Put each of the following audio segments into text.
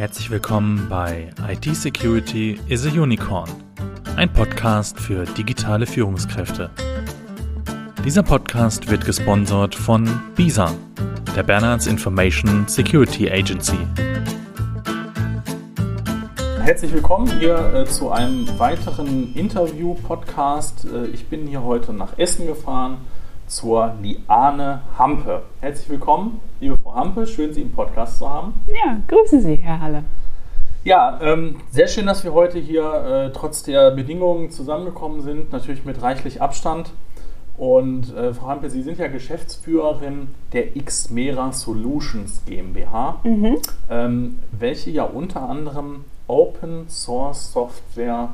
Herzlich willkommen bei IT Security is a Unicorn, ein Podcast für digitale Führungskräfte. Dieser Podcast wird gesponsert von BISA, der Bernards Information Security Agency. Herzlich willkommen hier äh, zu einem weiteren Interview-Podcast. Äh, ich bin hier heute nach Essen gefahren zur Liane Hampe. Herzlich willkommen, liebe Frau Hampe. Schön, Sie im Podcast zu haben. Ja, grüße Sie, Herr Halle. Ja, ähm, sehr schön, dass wir heute hier äh, trotz der Bedingungen zusammengekommen sind. Natürlich mit reichlich Abstand. Und äh, Frau Hampe, Sie sind ja Geschäftsführerin der Xmera Solutions GmbH, mhm. ähm, welche ja unter anderem Open Source Software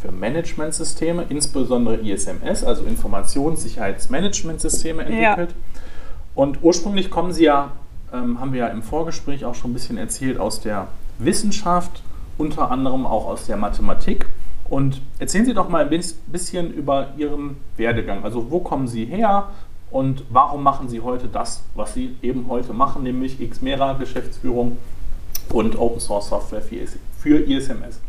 für Managementsysteme, insbesondere ISMS, also Informationssicherheitsmanagementsysteme entwickelt. Ja. Und ursprünglich kommen sie ja, ähm, haben wir ja im Vorgespräch auch schon ein bisschen erzählt, aus der Wissenschaft, unter anderem auch aus der Mathematik. Und erzählen Sie doch mal ein bisschen über Ihren Werdegang. Also wo kommen Sie her und warum machen Sie heute das, was Sie eben heute machen, nämlich Xmera Geschäftsführung und Open Source Software für ISMS?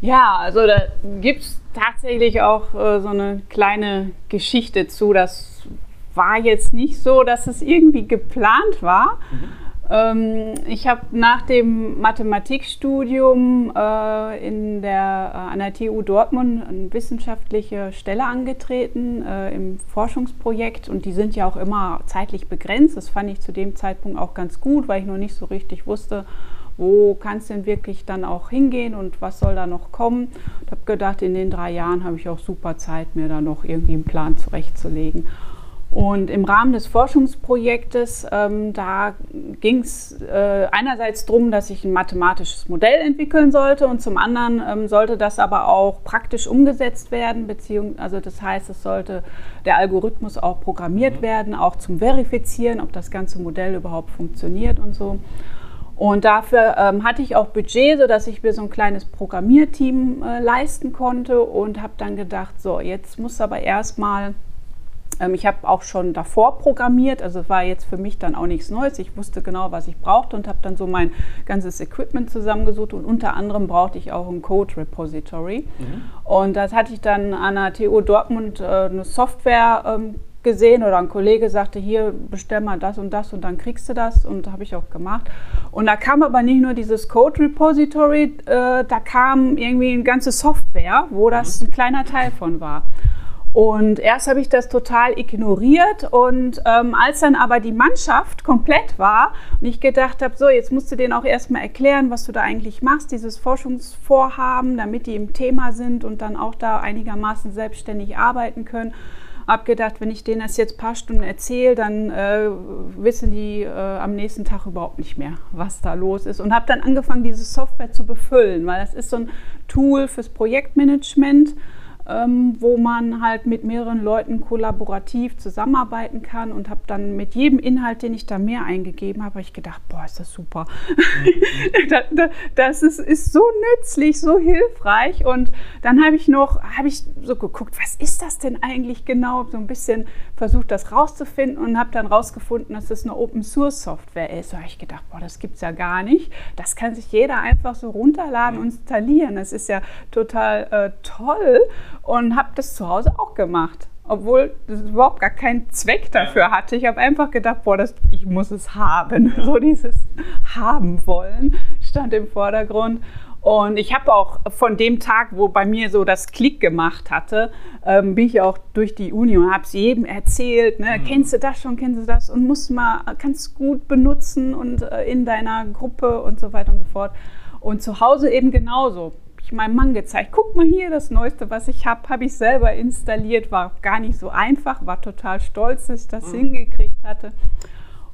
Ja, also da gibt es tatsächlich auch äh, so eine kleine Geschichte zu. Das war jetzt nicht so, dass es irgendwie geplant war. Mhm. Ähm, ich habe nach dem Mathematikstudium äh, in der, äh, an der TU Dortmund eine wissenschaftliche Stelle angetreten äh, im Forschungsprojekt und die sind ja auch immer zeitlich begrenzt. Das fand ich zu dem Zeitpunkt auch ganz gut, weil ich noch nicht so richtig wusste, wo kann es denn wirklich dann auch hingehen und was soll da noch kommen. Ich habe gedacht, in den drei Jahren habe ich auch super Zeit, mir da noch irgendwie einen Plan zurechtzulegen. Und im Rahmen des Forschungsprojektes, ähm, da ging es äh, einerseits darum, dass ich ein mathematisches Modell entwickeln sollte und zum anderen ähm, sollte das aber auch praktisch umgesetzt werden, beziehungsweise also das heißt, es sollte der Algorithmus auch programmiert mhm. werden, auch zum Verifizieren, ob das ganze Modell überhaupt funktioniert und so. Und dafür ähm, hatte ich auch Budget, sodass ich mir so ein kleines Programmierteam äh, leisten konnte und habe dann gedacht, so, jetzt muss aber erstmal, ich habe auch schon davor programmiert, also war jetzt für mich dann auch nichts Neues. Ich wusste genau, was ich brauchte und habe dann so mein ganzes Equipment zusammengesucht und unter anderem brauchte ich auch ein Code Repository. Mhm. Und das hatte ich dann an der TU Dortmund äh, eine Software ähm, gesehen oder ein Kollege sagte, hier bestell mal das und das und dann kriegst du das und habe ich auch gemacht. Und da kam aber nicht nur dieses Code Repository, äh, da kam irgendwie eine ganze Software, wo das ein kleiner Teil von war. Und erst habe ich das total ignoriert und ähm, als dann aber die Mannschaft komplett war und ich gedacht habe, so jetzt musst du denen auch erstmal erklären, was du da eigentlich machst, dieses Forschungsvorhaben, damit die im Thema sind und dann auch da einigermaßen selbstständig arbeiten können habe gedacht, wenn ich denen das jetzt ein paar Stunden erzähle, dann äh, wissen die äh, am nächsten Tag überhaupt nicht mehr, was da los ist. Und habe dann angefangen, diese Software zu befüllen, weil das ist so ein Tool fürs Projektmanagement ähm, wo man halt mit mehreren Leuten kollaborativ zusammenarbeiten kann und habe dann mit jedem Inhalt, den ich da mehr eingegeben habe, habe ich gedacht, boah, ist das super. Mhm. das ist, ist so nützlich, so hilfreich und dann habe ich noch, habe ich so geguckt, was ist das denn eigentlich genau, so ein bisschen versucht, das rauszufinden und habe dann rausgefunden, dass das eine Open Source Software ist. Da habe ich gedacht, boah, das gibt es ja gar nicht. Das kann sich jeder einfach so runterladen und installieren. Das ist ja total äh, toll und habe das zu Hause auch gemacht. Obwohl das überhaupt gar keinen Zweck dafür hatte. Ich habe einfach gedacht, boah, das, ich muss es haben. So dieses haben wollen stand im Vordergrund. Und ich habe auch von dem Tag, wo bei mir so das Klick gemacht hatte, ähm, bin ich auch durch die Uni und habe es jedem erzählt. Ne? Mhm. Kennst du das schon, kennst du das? Und musst mal, kannst gut benutzen und äh, in deiner Gruppe und so weiter und so fort. Und zu Hause eben genauso ich meinem Mann gezeigt, guck mal hier, das Neueste, was ich habe, habe ich selber installiert, war gar nicht so einfach, war total stolz, dass ich das mhm. hingekriegt hatte.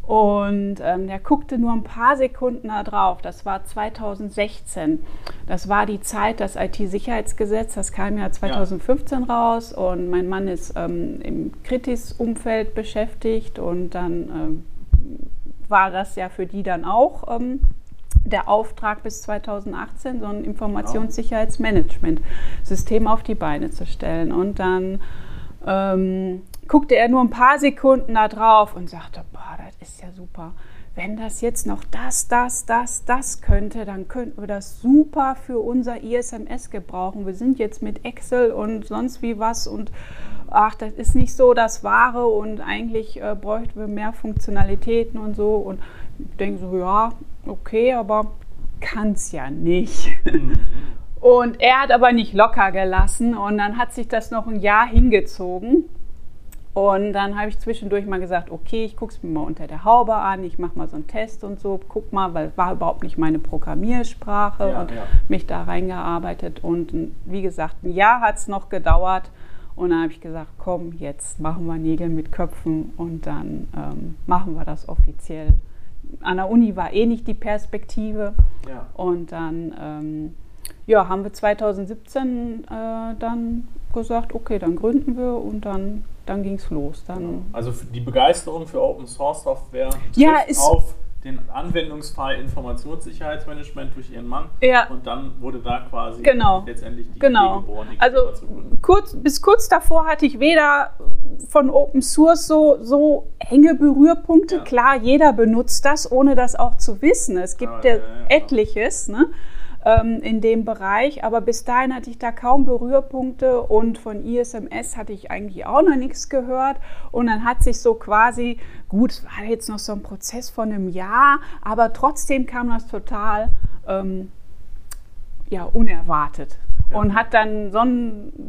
Und ähm, der guckte nur ein paar Sekunden da drauf. Das war 2016. Das war die Zeit, das IT-Sicherheitsgesetz, das kam ja 2015 ja. raus. Und mein Mann ist ähm, im Kritis-Umfeld beschäftigt. Und dann ähm, war das ja für die dann auch ähm, der Auftrag bis 2018, so ein Informationssicherheitsmanagement-System auf die Beine zu stellen. Und dann ähm, guckte er nur ein paar Sekunden da drauf und sagte, boah, das ist ja super. wenn das jetzt noch das, das, das, das könnte, dann könnten wir das super für unser ISMS gebrauchen. Wir sind jetzt mit Excel und sonst wie was und ach, das ist nicht so das Wahre und eigentlich äh, bräuchten wir mehr Funktionalitäten und so. Und ich denke so, ja, okay, aber kann es ja nicht. Mhm. Und er hat aber nicht locker gelassen und dann hat sich das noch ein Jahr hingezogen. Und dann habe ich zwischendurch mal gesagt, okay, ich gucke es mir mal unter der Haube an, ich mache mal so einen Test und so, guck mal, weil war überhaupt nicht meine Programmiersprache ja, und ja. mich da reingearbeitet. Und wie gesagt, ein Jahr hat es noch gedauert. Und dann habe ich gesagt, komm, jetzt machen wir Nägel mit Köpfen und dann ähm, machen wir das offiziell. An der Uni war eh nicht die Perspektive. Ja. Und dann ähm, ja, haben wir 2017 äh, dann gesagt, okay, dann gründen wir und dann, dann ging es los. Dann also die Begeisterung für Open Source Software ja, ist auf den Anwendungsfall Informationssicherheitsmanagement durch ihren Mann ja. und dann wurde da quasi genau. letztendlich die genau. Idee geboren. Die also kurz, bis kurz davor hatte ich weder von Open Source so, so enge Berührpunkte. Ja. Klar, jeder benutzt das, ohne das auch zu wissen. Es gibt ah, ja, etliches. Ne? Ähm, in dem Bereich. Aber bis dahin hatte ich da kaum Berührpunkte und von ISMS hatte ich eigentlich auch noch nichts gehört. Und dann hat sich so quasi, gut, es war jetzt noch so ein Prozess von einem Jahr, aber trotzdem kam das total ähm, ja, unerwartet. Und hat dann so,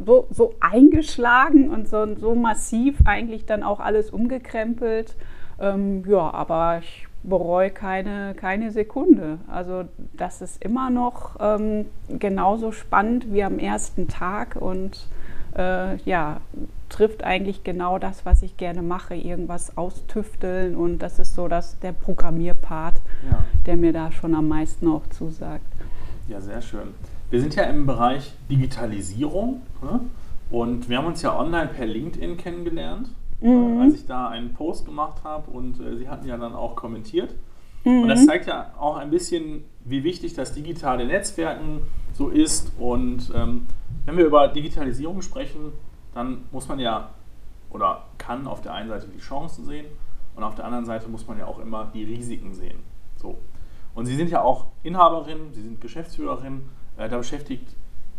so, so eingeschlagen und so, so massiv eigentlich dann auch alles umgekrempelt. Ähm, ja, aber ich bereue keine, keine Sekunde. Also das ist immer noch ähm, genauso spannend wie am ersten Tag und äh, ja, trifft eigentlich genau das, was ich gerne mache, irgendwas austüfteln und das ist so dass der Programmierpart, ja. der mir da schon am meisten auch zusagt. Ja, sehr schön. Wir sind ja im Bereich Digitalisierung ne? und wir haben uns ja online per LinkedIn kennengelernt mhm. als ich da einen Post gemacht habe und äh, Sie hatten ja dann auch kommentiert. Mhm. Und das zeigt ja auch ein bisschen, wie wichtig das digitale Netzwerken so ist. Und ähm, wenn wir über Digitalisierung sprechen, dann muss man ja oder kann auf der einen Seite die Chancen sehen und auf der anderen Seite muss man ja auch immer die Risiken sehen. So. Und Sie sind ja auch Inhaberin, Sie sind Geschäftsführerin, äh, da beschäftigt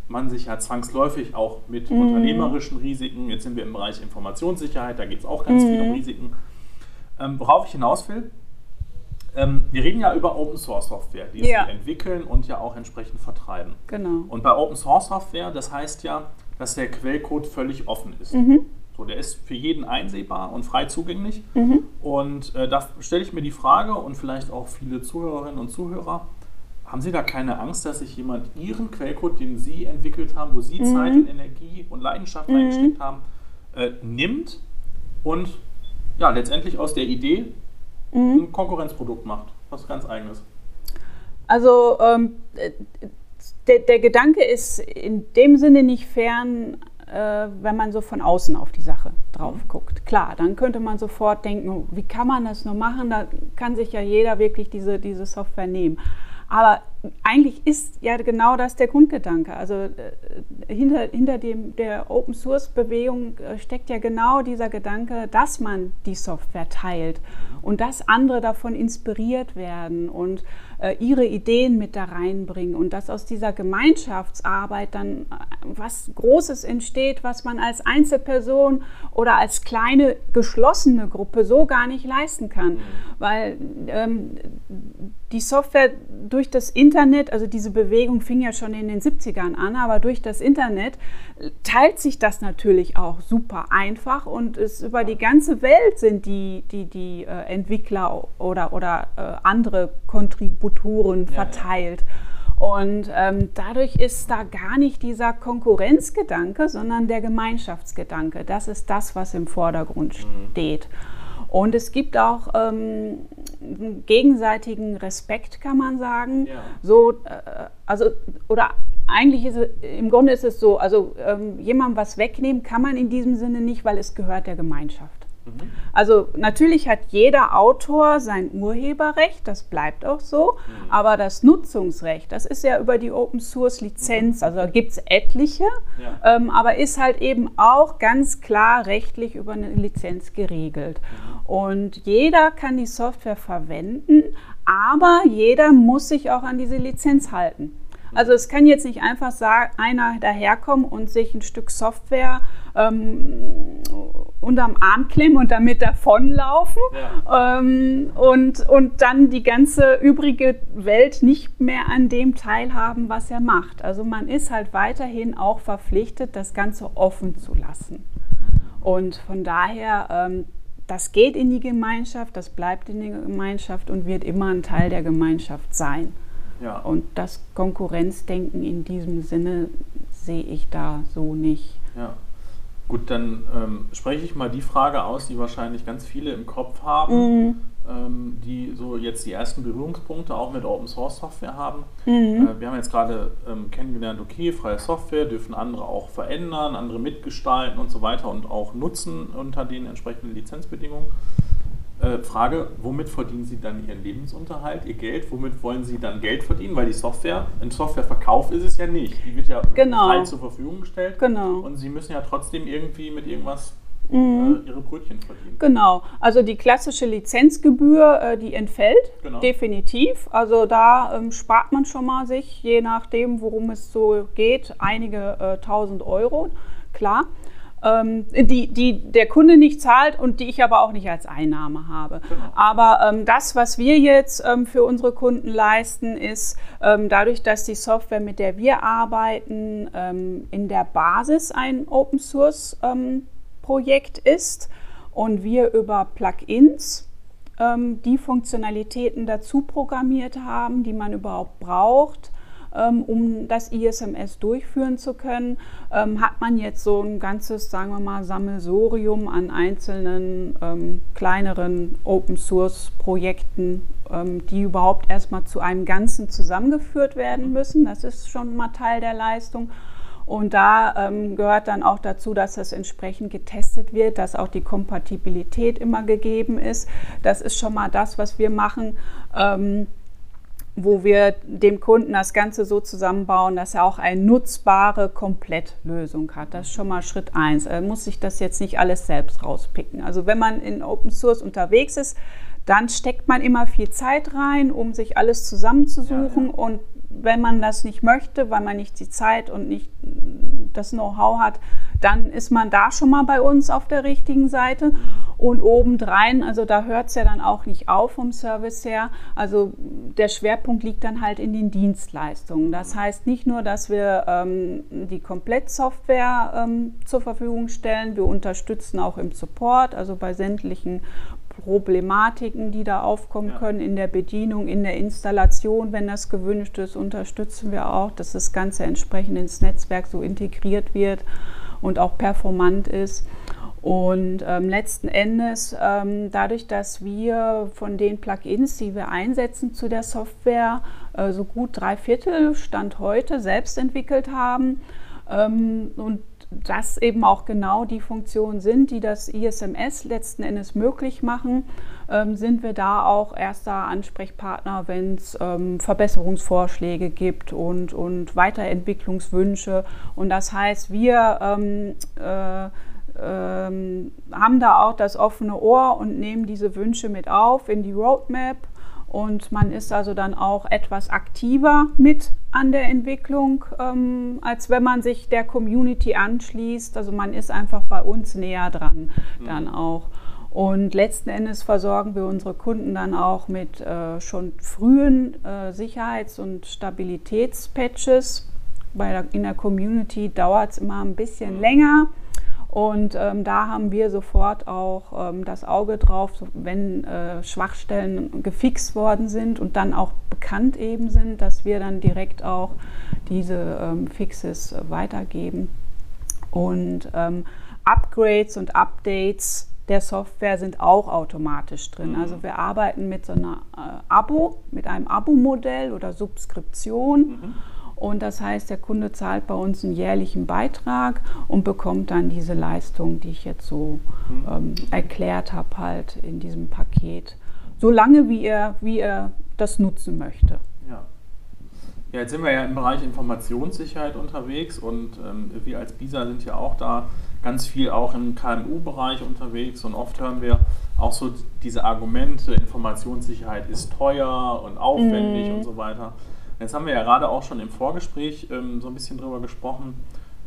man sich ja zwangsläufig auch mit mhm. unternehmerischen Risiken. Jetzt sind wir im Bereich Informationssicherheit, da geht es auch ganz mhm. viel um Risiken. Ähm, worauf ich hinaus will, ähm, wir reden ja über Open Source Software, die ja. sie entwickeln und ja auch entsprechend vertreiben. Genau. Und bei Open Source Software, das heißt ja, dass der Quellcode völlig offen ist. Mhm. So, der ist für jeden einsehbar und frei zugänglich. Mhm. Und äh, da stelle ich mir die Frage und vielleicht auch viele Zuhörerinnen und Zuhörer, haben Sie da keine Angst, dass sich jemand Ihren Quellcode, den Sie entwickelt haben, wo Sie mhm. Zeit und Energie und Leidenschaft mhm. reingesteckt haben, äh, nimmt und ja, letztendlich aus der Idee mhm. ein Konkurrenzprodukt macht? Was ganz eigenes. Also ähm, der, der, Gedanke ist in dem Sinne nicht fern, äh, wenn man so von außen auf die Sache drauf mhm. guckt. Klar, dann könnte man sofort denken, wie kann man das nur machen? Da kann sich ja jeder wirklich diese, diese Software nehmen. Aber eigentlich ist ja genau das der Grundgedanke. Also äh, hinter, hinter dem, der Open Source Bewegung äh, steckt ja genau dieser Gedanke, dass man die Software teilt und dass andere davon inspiriert werden und ihre Ideen mit da reinbringen und dass aus dieser Gemeinschaftsarbeit dann äh, was Großes entsteht, was man als Einzelperson oder als kleine geschlossene Gruppe so gar nicht leisten kann. Mhm. Weil ähm, die Software durch das Internet, also diese Bewegung fing ja schon in den 70ern an, aber durch das Internet teilt sich das natürlich auch super einfach und es über die ganze Welt sind die, die, die äh, Entwickler oder, oder äh, andere Kontributoren verteilt. Und ähm, dadurch ist da gar nicht dieser Konkurrenzgedanke, sondern der Gemeinschaftsgedanke. Das ist das, was im Vordergrund mhm. steht. Und es gibt auch ähm, gegenseitigen Respekt, kann man sagen. Ja. So, äh, also, oder eigentlich ist es, im Grunde ist es so, also ähm, jemandem was wegnehmen kann man in diesem Sinne nicht, weil es gehört der Gemeinschaft. Mhm. Also natürlich hat jeder Autor sein Urheberrecht, das bleibt auch so, mhm. aber das Nutzungsrecht, das ist ja über die Open Source Lizenz, also gibt es etliche, ja. ähm, aber ist halt eben auch ganz klar rechtlich über eine Lizenz geregelt. Mhm. Und jeder kann die Software verwenden, aber jeder muss sich auch an diese Lizenz halten. Also es kann jetzt nicht einfach einer daherkommen und sich ein Stück Software ähm, unterm Arm klemmen und damit davonlaufen ja. ähm, und, und dann die ganze übrige Welt nicht mehr an dem teilhaben, was er macht. Also man ist halt weiterhin auch verpflichtet, das Ganze offen zu lassen. Und von daher, ähm, das geht in die Gemeinschaft, das bleibt in der Gemeinschaft und wird immer ein Teil der Gemeinschaft sein. Ja. Und das Konkurrenzdenken in diesem Sinne sehe ich da so nicht. Ja. Gut, dann ähm, spreche ich mal die Frage aus, die wahrscheinlich ganz viele im Kopf haben, mhm. ähm, die so jetzt die ersten Berührungspunkte auch mit Open Source Software haben. Mhm. Äh, wir haben jetzt gerade ähm, kennengelernt, okay, freie Software dürfen andere auch verändern, andere mitgestalten und so weiter und auch nutzen unter den entsprechenden Lizenzbedingungen. Äh, Frage, womit verdienen Sie dann Ihren Lebensunterhalt, Ihr Geld? Womit wollen Sie dann Geld verdienen? Weil die Software, ein Softwareverkauf ist es ja nicht. Die wird ja genau. frei zur Verfügung gestellt. Genau. Und Sie müssen ja trotzdem irgendwie mit irgendwas mhm. äh, Ihre Brötchen verdienen. Genau. Also die klassische Lizenzgebühr, äh, die entfällt genau. definitiv. Also da ähm, spart man schon mal sich, je nachdem, worum es so geht, einige äh, tausend Euro. Klar ähm, die, die der Kunde nicht zahlt und die ich aber auch nicht als Einnahme habe. Genau. Aber ähm, das, was wir jetzt ähm, für unsere Kunden leisten, ist ähm, dadurch, dass die Software, mit der wir arbeiten, ähm, in der Basis ein Open Source ähm, Projekt ist und wir über Plugins die Funktionalitäten dazu programmiert haben, die man überhaupt braucht um das ISMS durchführen zu können, ähm, hat man jetzt so ein ganzes, sagen wir mal, Sammelsorium an einzelnen ähm, kleineren Open-Source-Projekten, die überhaupt erstmal zu einem Ganzen zusammengeführt werden müssen. Das ist schon mal Teil der Leistung. Und da ähm, gehört dann auch dazu, dass das entsprechend getestet wird, dass auch die Kompatibilität immer gegeben ist. Das ist schon mal das, was wir machen. Ähm, wo wir dem Kunden das Ganze so zusammenbauen, dass er auch eine nutzbare Komplettlösung hat. Das ist schon mal Schritt eins. Er muss sich das jetzt nicht alles selbst rauspicken. Also wenn man in Open Source unterwegs ist, dann steckt man immer viel Zeit rein, um sich alles zusammenzusuchen. Ja, ja. Und wenn man das nicht möchte, weil man nicht die Zeit und nicht das Know-how hat, dann ist man da schon mal bei uns auf der richtigen Seite. Und obendrein, also da hört es ja dann auch nicht auf vom Service her. Also der Schwerpunkt liegt dann halt in den Dienstleistungen. Das heißt nicht nur, dass wir ähm, die Komplettsoftware ähm, zur Verfügung stellen, wir unterstützen auch im Support, also bei sämtlichen Problematiken, die da aufkommen ja. können in der Bedienung, in der Installation, wenn das gewünscht ist, unterstützen wir auch, dass das Ganze entsprechend ins Netzwerk so integriert wird und auch performant ist. Und ähm, letzten Endes, ähm, dadurch, dass wir von den Plugins, die wir einsetzen zu der Software, äh, so gut drei Viertel Stand heute selbst entwickelt haben und das eben auch genau die Funktionen sind, die das ISMS letzten Endes möglich machen, ähm, sind wir da auch erster Ansprechpartner, wenn es ähm, Verbesserungsvorschläge gibt und, und Weiterentwicklungswünsche. Und das heißt, wir ähm, äh, ähm, haben da auch das offene Ohr und nehmen diese Wünsche mit auf in die Roadmap und man ist also dann auch etwas aktiver mit an der Entwicklung, ähm, als wenn man sich der Community anschließt. Also man ist einfach bei uns näher dran mhm. dann auch. Und letzten Endes versorgen wir unsere Kunden dann auch mit äh, schon frühen äh, Sicherheits- und Stabilitätspatches. Bei der, in der Community dauert es immer ein bisschen mhm. länger. Und ähm, da haben wir sofort auch ähm, das Auge drauf, wenn äh, Schwachstellen gefixt worden sind und dann auch bekannt eben sind, dass wir dann direkt auch diese ähm, Fixes weitergeben. Und ähm, Upgrades und Updates der Software sind auch automatisch drin. Mhm. Also wir arbeiten mit so einer äh, Abo, mit einem Abo-Modell oder Subskription. Mhm und das heißt, der Kunde zahlt bei uns einen jährlichen Beitrag und bekommt dann diese Leistung, die ich jetzt so mhm. ähm, erklärt habe, halt in diesem Paket. Solange wie er, wie er das nutzen möchte. Ja. Ja, jetzt sind wir ja im Bereich Informationssicherheit unterwegs und ähm, wir als BISA sind ja auch da ganz viel auch im KMU-Bereich unterwegs und oft hören wir auch so diese Argumente, Informationssicherheit ist teuer und aufwendig mhm. und so weiter. Jetzt haben wir ja gerade auch schon im Vorgespräch ähm, so ein bisschen drüber gesprochen.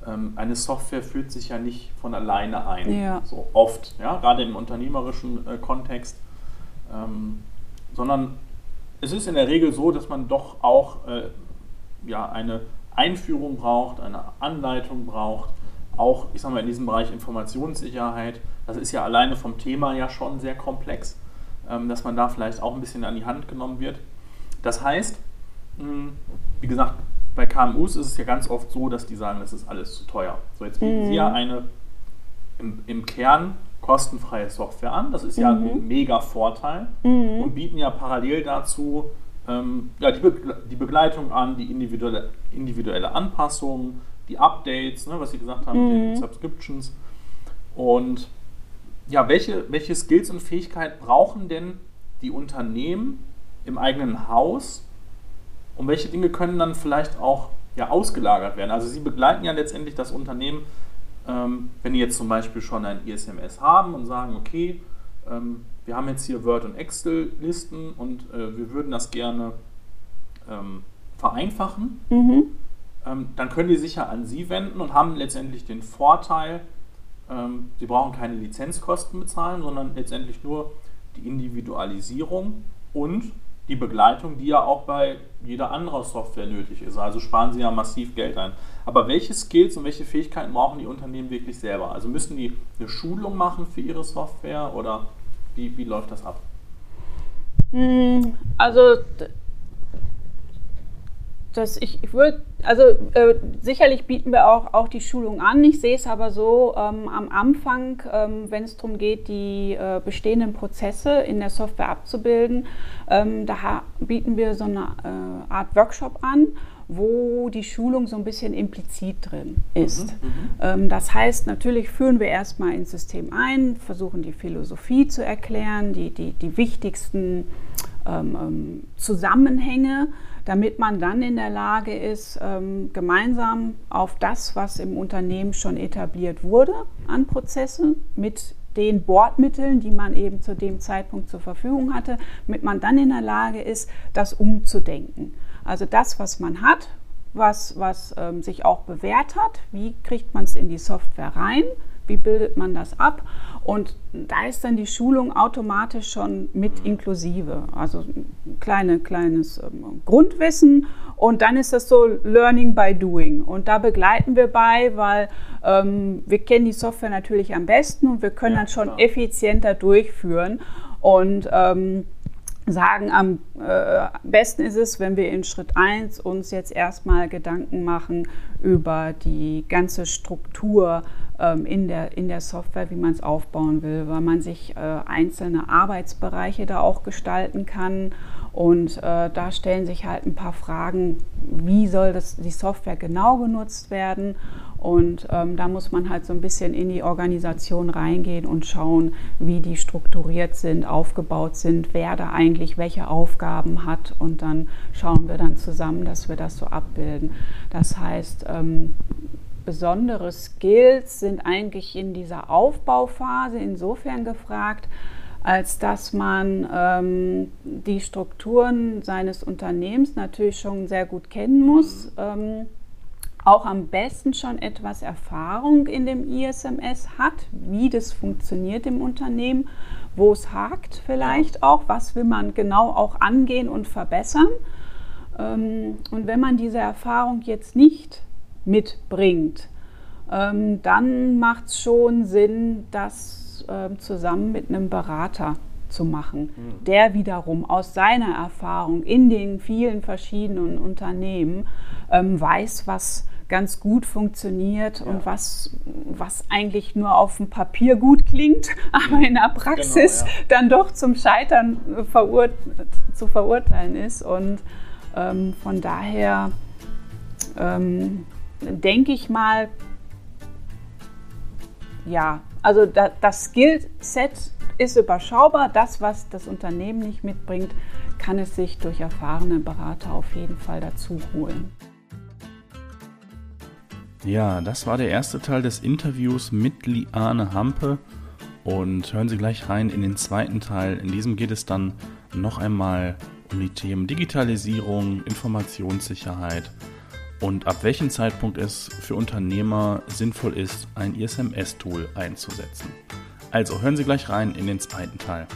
Ähm, eine Software führt sich ja nicht von alleine ein, ja. so oft, ja, gerade im unternehmerischen äh, Kontext, ähm, sondern es ist in der Regel so, dass man doch auch äh, ja, eine Einführung braucht, eine Anleitung braucht, auch, ich sag mal, in diesem Bereich Informationssicherheit. Das ist ja alleine vom Thema ja schon sehr komplex, ähm, dass man da vielleicht auch ein bisschen an die Hand genommen wird. Das heißt, wie gesagt, bei KMUs ist es ja ganz oft so, dass die sagen, das ist alles zu teuer. So, jetzt bieten mhm. sie ja eine im, im Kern kostenfreie Software an. Das ist ja mhm. ein mega Vorteil mhm. und bieten ja parallel dazu ähm, ja, die, Be die, Begleitung an, die individuelle, individuelle Anpassung, die Updates, ne, was Sie gesagt haben, mhm. den Subscriptions. Und ja, welche, welche Skills und Fähigkeiten brauchen denn die Unternehmen im eigenen Haus und welche Dinge können dann vielleicht auch ja, ausgelagert werden? Also Sie begleiten ja letztendlich das Unternehmen ähm, wenn die jetzt zum Beispiel schon ein ISMS haben und sagen, okay, ähm, wir haben jetzt hier Word- und Excel-Listen und äh, wir würden das gerne ähm, vereinfachen, mhm. Ähm, dann können die sich ja an Sie wenden und haben letztendlich den Vorteil, ähm, Sie brauchen keine Lizenzkosten bezahlen, sondern letztendlich nur die Individualisierung und die Begleitung, die ja auch bei jeder anderen Software nötig ist. Also sparen Sie ja massiv Geld ein. Aber welche Skills und welche Fähigkeiten brauchen die Unternehmen wirklich selber? Also müssen die eine Schulung machen für ihre Software oder wie, wie läuft das ab? Hm, also das ich, ich würde, also äh, sicherlich bieten wir auch, auch die Schulung an. Ich sehe es aber so ähm, am Anfang, ähm, wenn es darum geht, die äh, bestehenden Prozesse in der Software abzubilden, ähm, da bieten wir so eine äh, Art Workshop an wo die Schulung so ein bisschen implizit drin ist. Mhm, mhm. ähm, das heißt, natürlich führen wir erstmal ins System ein, versuchen die Philosophie zu erklären, die, die, die wichtigsten ähm, ähm, Zusammenhänge, damit man dann in der Lage ist, ähm, gemeinsam auf das, was im Unternehmen schon etabliert wurde an Prozessen mit den Bordmitteln, die man eben zu dem Zeitpunkt zur Verfügung hatte, damit man dann in der Lage ist, das umzudenken. Also das, was man hat, was, was ähm, sich auch bewährt hat, wie kriegt man es in die Software rein, wie bildet man das ab und da ist dann die Schulung automatisch schon mit inklusive. Also ein kleine, kleines ähm, Grundwissen und dann ist das so Learning by Doing. Und da begleiten wir bei, weil ähm, wir kennen die Software natürlich am besten und wir können ja, dann schon klar. effizienter durchführen. Und ähm, sagen, am äh, besten ist es, wenn wir in Schritt 1 uns jetzt erstmal Gedanken machen über die ganze Struktur ähm, in, der, in der Software, wie man es aufbauen will, weil man sich äh, einzelne Arbeitsbereiche da auch gestalten kann. Und äh, da stellen sich halt ein paar Fragen, wie soll das, die Software genau genutzt werden und ähm, da muss man halt so ein bisschen in die Organisation reingehen und schauen, wie die strukturiert sind, aufgebaut sind, wer da eigentlich welche Aufgaben hat. Und dann schauen wir dann zusammen, dass wir das so abbilden. Das heißt, ähm, besondere Skills sind eigentlich in dieser Aufbauphase insofern gefragt, als dass man ähm, die Strukturen seines Unternehmens natürlich schon sehr gut kennen muss. Ähm, auch am besten schon etwas Erfahrung in dem ISMS hat, wie das funktioniert im Unternehmen, wo es hakt vielleicht auch, was will man genau auch angehen und verbessern. Ähm, und wenn man diese Erfahrung jetzt nicht mitbringt, ähm, dann macht es schon Sinn, das ähm, zusammen mit einem Berater zu machen, mhm. der wiederum aus seiner Erfahrung in den vielen verschiedenen Unternehmen weiß, was ganz gut funktiurt ja. und was, was eigentlich nur auf dem Papier gut klingt, aber in der Praxis genau, ja. dann doch zum Scheitern verur zu verurteilen ist. Und ähm, von daher ähm, denke ich mal, ja, also da, das Skillset ist überschaubar. Das, was das Unternehmen nicht mitbringt, kann es sich durch erfahrene Berater auf jeden Fall dazu holen. Ja, das war der erste Teil des Interviews mit Liane Hampe. Und hören Sie gleich rein in den zweiten Teil. In diesem geht es dann noch einmal um die Themen Digitalisierung, Informationssicherheit und ab welchem Zeitpunkt es für Unternehmer sinnvoll ist, ein ISMS-Tool einzusetzen. Also hören Sie gleich rein in den zweiten Teil.